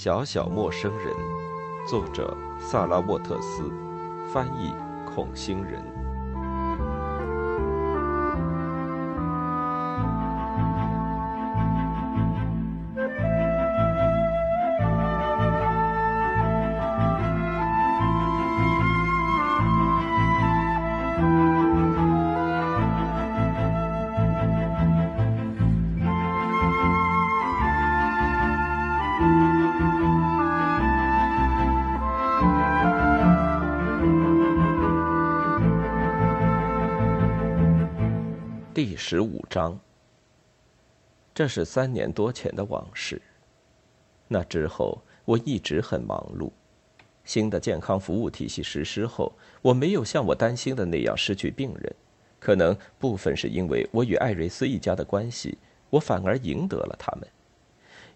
小小陌生人，作者萨拉沃特斯，翻译孔星人。十五章。这是三年多前的往事。那之后，我一直很忙碌。新的健康服务体系实施后，我没有像我担心的那样失去病人。可能部分是因为我与艾瑞斯一家的关系，我反而赢得了他们。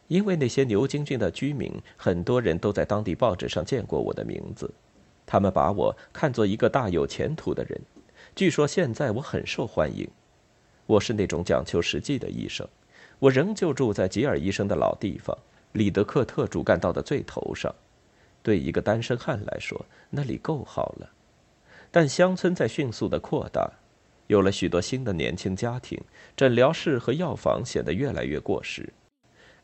因为那些牛津郡的居民，很多人都在当地报纸上见过我的名字，他们把我看作一个大有前途的人。据说现在我很受欢迎。我是那种讲求实际的医生，我仍旧住在吉尔医生的老地方，里德克特主干道的最头上。对一个单身汉来说，那里够好了。但乡村在迅速的扩大，有了许多新的年轻家庭，诊疗室和药房显得越来越过时。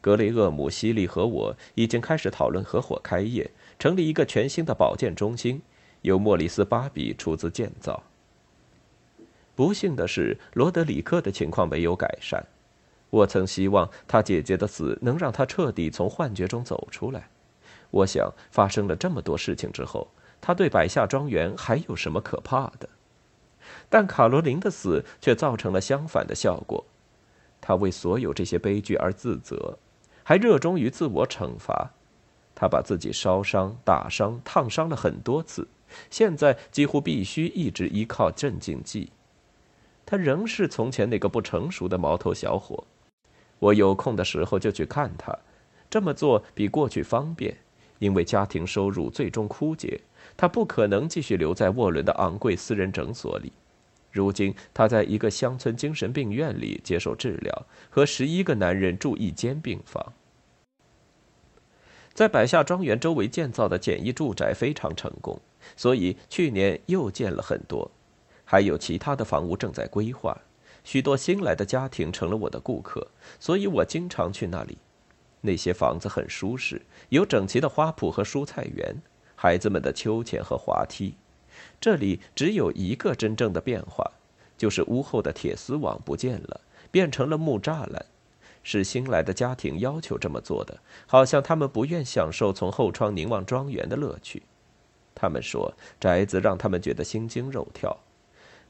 格雷厄姆、西利和我已经开始讨论合伙开业，成立一个全新的保健中心，由莫里斯·巴比出资建造。不幸的是，罗德里克的情况没有改善。我曾希望他姐姐的死能让他彻底从幻觉中走出来。我想，发生了这么多事情之后，他对百夏庄园还有什么可怕的？但卡罗琳的死却造成了相反的效果。他为所有这些悲剧而自责，还热衷于自我惩罚。他把自己烧伤、打伤、烫伤了很多次，现在几乎必须一直依靠镇静剂。他仍是从前那个不成熟的毛头小伙。我有空的时候就去看他，这么做比过去方便，因为家庭收入最终枯竭，他不可能继续留在沃伦的昂贵私人诊所里。如今他在一个乡村精神病院里接受治疗，和十一个男人住一间病房。在百夏庄园周围建造的简易住宅非常成功，所以去年又建了很多。还有其他的房屋正在规划，许多新来的家庭成了我的顾客，所以我经常去那里。那些房子很舒适，有整齐的花圃和蔬菜园，孩子们的秋千和滑梯。这里只有一个真正的变化，就是屋后的铁丝网不见了，变成了木栅栏。是新来的家庭要求这么做的，好像他们不愿享受从后窗凝望庄园的乐趣。他们说，宅子让他们觉得心惊肉跳。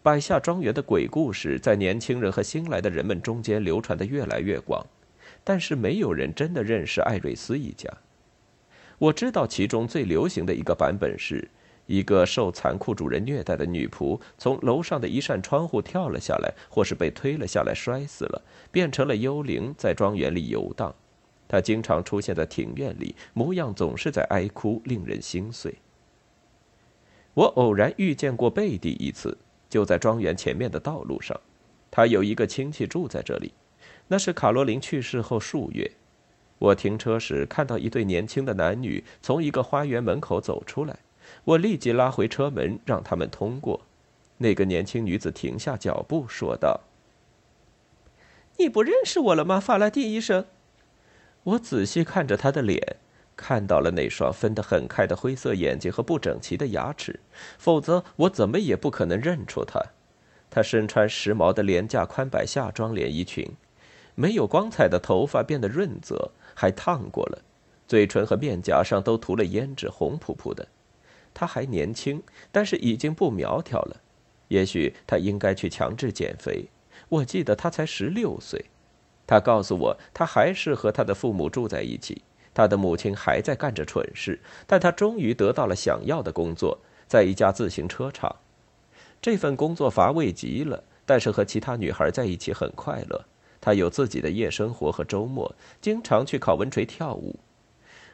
百下庄园的鬼故事在年轻人和新来的人们中间流传的越来越广，但是没有人真的认识艾瑞斯一家。我知道其中最流行的一个版本是，一个受残酷主人虐待的女仆从楼上的一扇窗户跳了下来，或是被推了下来摔死了，变成了幽灵在庄园里游荡。她经常出现在庭院里，模样总是在哀哭，令人心碎。我偶然遇见过贝蒂一次。就在庄园前面的道路上，他有一个亲戚住在这里。那是卡罗琳去世后数月，我停车时看到一对年轻的男女从一个花园门口走出来，我立即拉回车门让他们通过。那个年轻女子停下脚步说道：“你不认识我了吗，法拉第医生？”我仔细看着他的脸。看到了那双分得很开的灰色眼睛和不整齐的牙齿，否则我怎么也不可能认出他。他身穿时髦的廉价宽摆夏装连衣裙，没有光彩的头发变得润泽，还烫过了，嘴唇和面颊上都涂了胭脂，红扑扑的。他还年轻，但是已经不苗条了。也许他应该去强制减肥。我记得他才十六岁。他告诉我，他还是和他的父母住在一起。他的母亲还在干着蠢事，但他终于得到了想要的工作，在一家自行车厂。这份工作乏味极了，但是和其他女孩在一起很快乐。他有自己的夜生活和周末，经常去考文垂跳舞。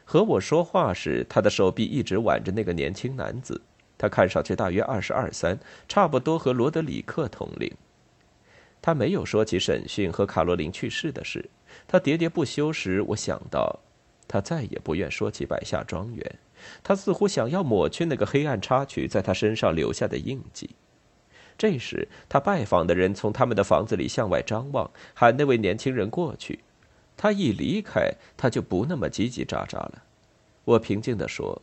和我说话时，他的手臂一直挽着那个年轻男子。他看上去大约二十二三，差不多和罗德里克同龄。他没有说起审讯和卡罗琳去世的事。他喋喋不休时，我想到。他再也不愿说起百下庄园，他似乎想要抹去那个黑暗插曲在他身上留下的印记。这时，他拜访的人从他们的房子里向外张望，喊那位年轻人过去。他一离开，他就不那么叽叽喳喳了。我平静地说：“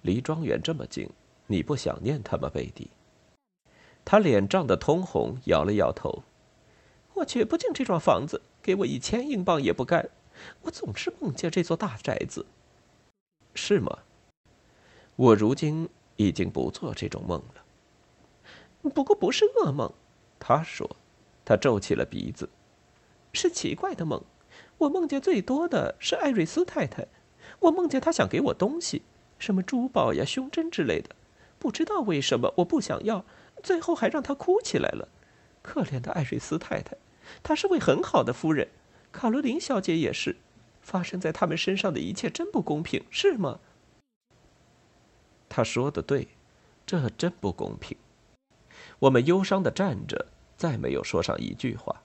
离庄园这么近，你不想念他吗，贝蒂？”他脸涨得通红，摇了摇头：“我绝不进这幢房子，给我一千英镑也不干。我总是梦见这座大宅子。”是吗？我如今已经不做这种梦了。不过不是噩梦，他说，他皱起了鼻子，是奇怪的梦。我梦见最多的是艾瑞斯太太，我梦见她想给我东西，什么珠宝呀、胸针之类的，不知道为什么我不想要，最后还让她哭起来了。可怜的艾瑞斯太太，她是位很好的夫人，卡罗琳小姐也是。发生在他们身上的一切真不公平，是吗？他说的对，这真不公平。我们忧伤的站着，再没有说上一句话。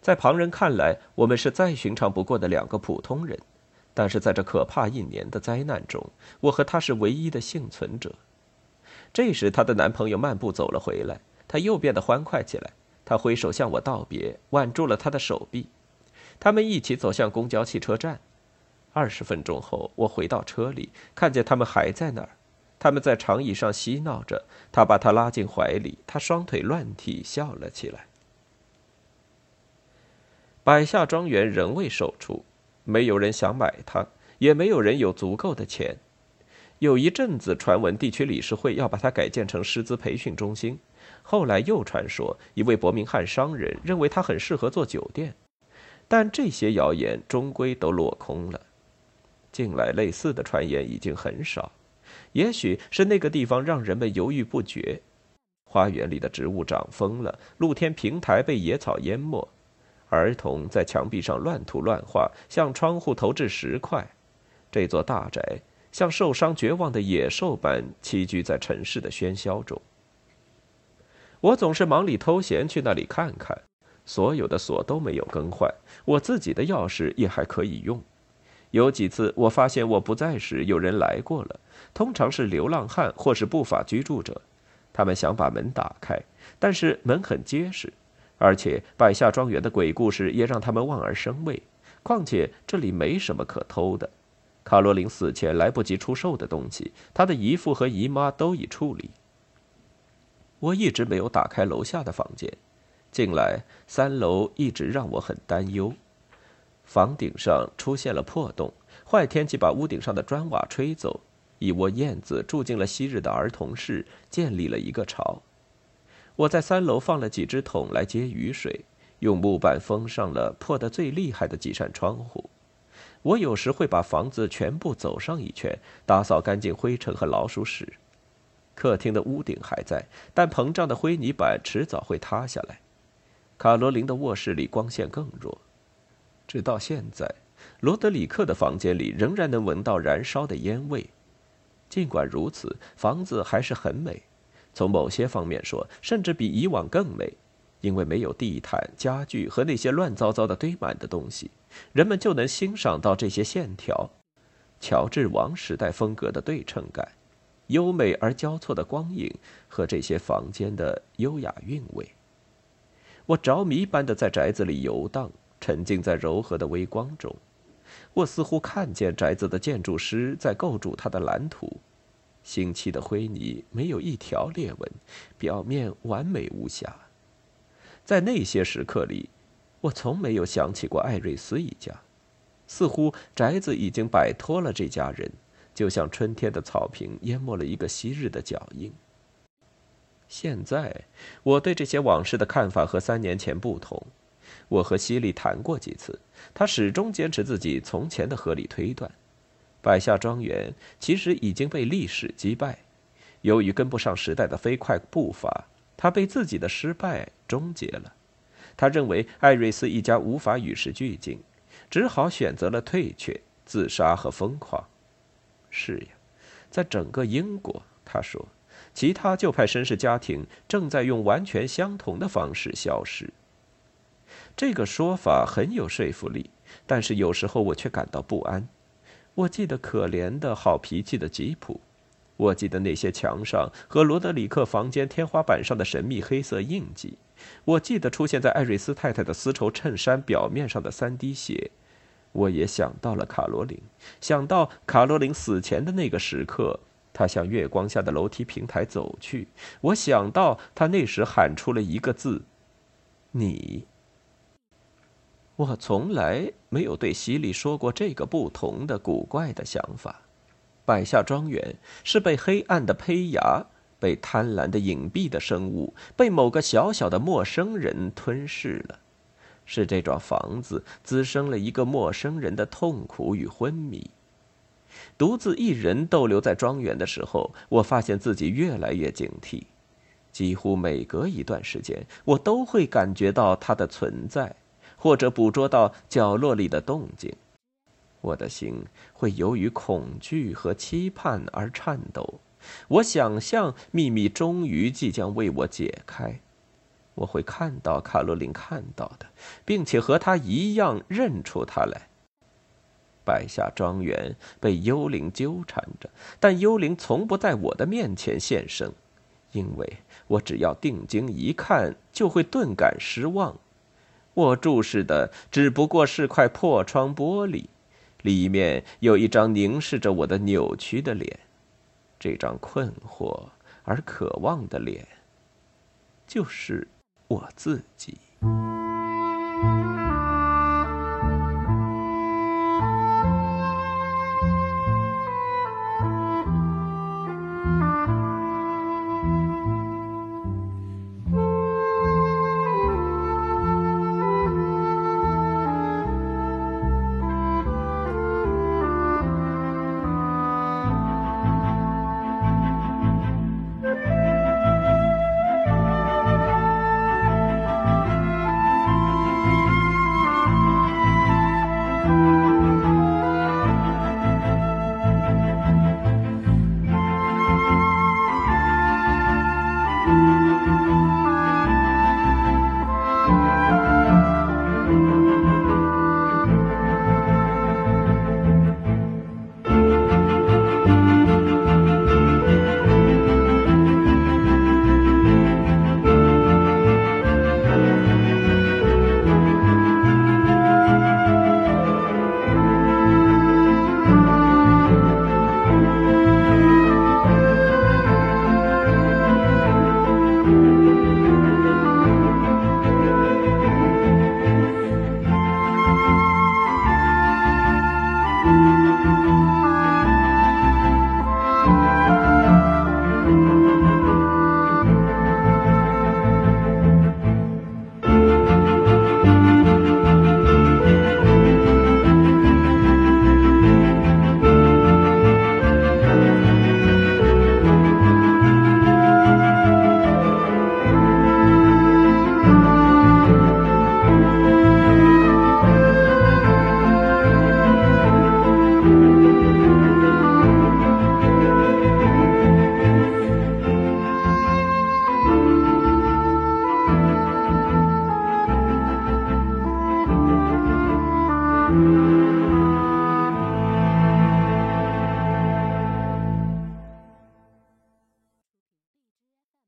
在旁人看来，我们是再寻常不过的两个普通人，但是在这可怕一年的灾难中，我和他是唯一的幸存者。这时，她的男朋友漫步走了回来，他又变得欢快起来。他挥手向我道别，挽住了他的手臂。他们一起走向公交汽车站。二十分钟后，我回到车里，看见他们还在那儿。他们在长椅上嬉闹着，他把她拉进怀里，他双腿乱踢，笑了起来。百下庄园仍未售出，没有人想买它，也没有人有足够的钱。有一阵子传闻地区理事会要把它改建成师资培训中心，后来又传说一位伯明翰商人认为它很适合做酒店，但这些谣言终归都落空了。近来类似的传言已经很少。也许是那个地方让人们犹豫不决，花园里的植物长疯了，露天平台被野草淹没，儿童在墙壁上乱涂乱画，向窗户投掷石块。这座大宅像受伤绝望的野兽般栖居在城市的喧嚣中。我总是忙里偷闲去那里看看，所有的锁都没有更换，我自己的钥匙也还可以用。有几次我发现我不在时，有人来过了。通常是流浪汉或是不法居住者，他们想把门打开，但是门很结实，而且百下庄园的鬼故事也让他们望而生畏。况且这里没什么可偷的，卡罗琳死前来不及出售的东西，她的姨父和姨妈都已处理。我一直没有打开楼下的房间，近来三楼一直让我很担忧，房顶上出现了破洞，坏天气把屋顶上的砖瓦吹走。一窝燕子住进了昔日的儿童室，建立了一个巢。我在三楼放了几只桶来接雨水，用木板封上了破得最厉害的几扇窗户。我有时会把房子全部走上一圈，打扫干净灰尘和老鼠屎。客厅的屋顶还在，但膨胀的灰泥板迟早会塌下来。卡罗琳的卧室里光线更弱。直到现在，罗德里克的房间里仍然能闻到燃烧的烟味。尽管如此，房子还是很美。从某些方面说，甚至比以往更美，因为没有地毯、家具和那些乱糟糟的堆满的东西，人们就能欣赏到这些线条、乔治王时代风格的对称感、优美而交错的光影和这些房间的优雅韵味。我着迷般的在宅子里游荡，沉浸在柔和的微光中。我似乎看见宅子的建筑师在构筑他的蓝图，新砌的灰泥没有一条裂纹，表面完美无瑕。在那些时刻里，我从没有想起过艾瑞斯一家，似乎宅子已经摆脱了这家人，就像春天的草坪淹没了一个昔日的脚印。现在，我对这些往事的看法和三年前不同。我和西利谈过几次，他始终坚持自己从前的合理推断：百下庄园其实已经被历史击败。由于跟不上时代的飞快步伐，他被自己的失败终结了。他认为艾瑞斯一家无法与时俱进，只好选择了退却、自杀和疯狂。是呀，在整个英国，他说，其他旧派绅士家庭正在用完全相同的方式消失。这个说法很有说服力，但是有时候我却感到不安。我记得可怜的好脾气的吉普，我记得那些墙上和罗德里克房间天花板上的神秘黑色印记，我记得出现在艾瑞斯太太的丝绸衬衫表面上的三滴血。我也想到了卡罗琳，想到卡罗琳死前的那个时刻，他向月光下的楼梯平台走去。我想到他那时喊出了一个字：“你。”我从来没有对西里说过这个不同的、古怪的想法。百下庄园是被黑暗的胚芽、被贪婪的隐蔽的生物、被某个小小的陌生人吞噬了。是这幢房子滋生了一个陌生人的痛苦与昏迷。独自一人逗留在庄园的时候，我发现自己越来越警惕。几乎每隔一段时间，我都会感觉到它的存在，或者捕捉到角落里的动静。我的心会由于恐惧和期盼而颤抖。我想象秘密终于即将为我解开。我会看到卡罗琳看到的，并且和他一样认出他来。百下庄园被幽灵纠缠着，但幽灵从不在我的面前现身，因为我只要定睛一看，就会顿感失望。我注视的只不过是块破窗玻璃，里面有一张凝视着我的扭曲的脸，这张困惑而渴望的脸，就是。我自己。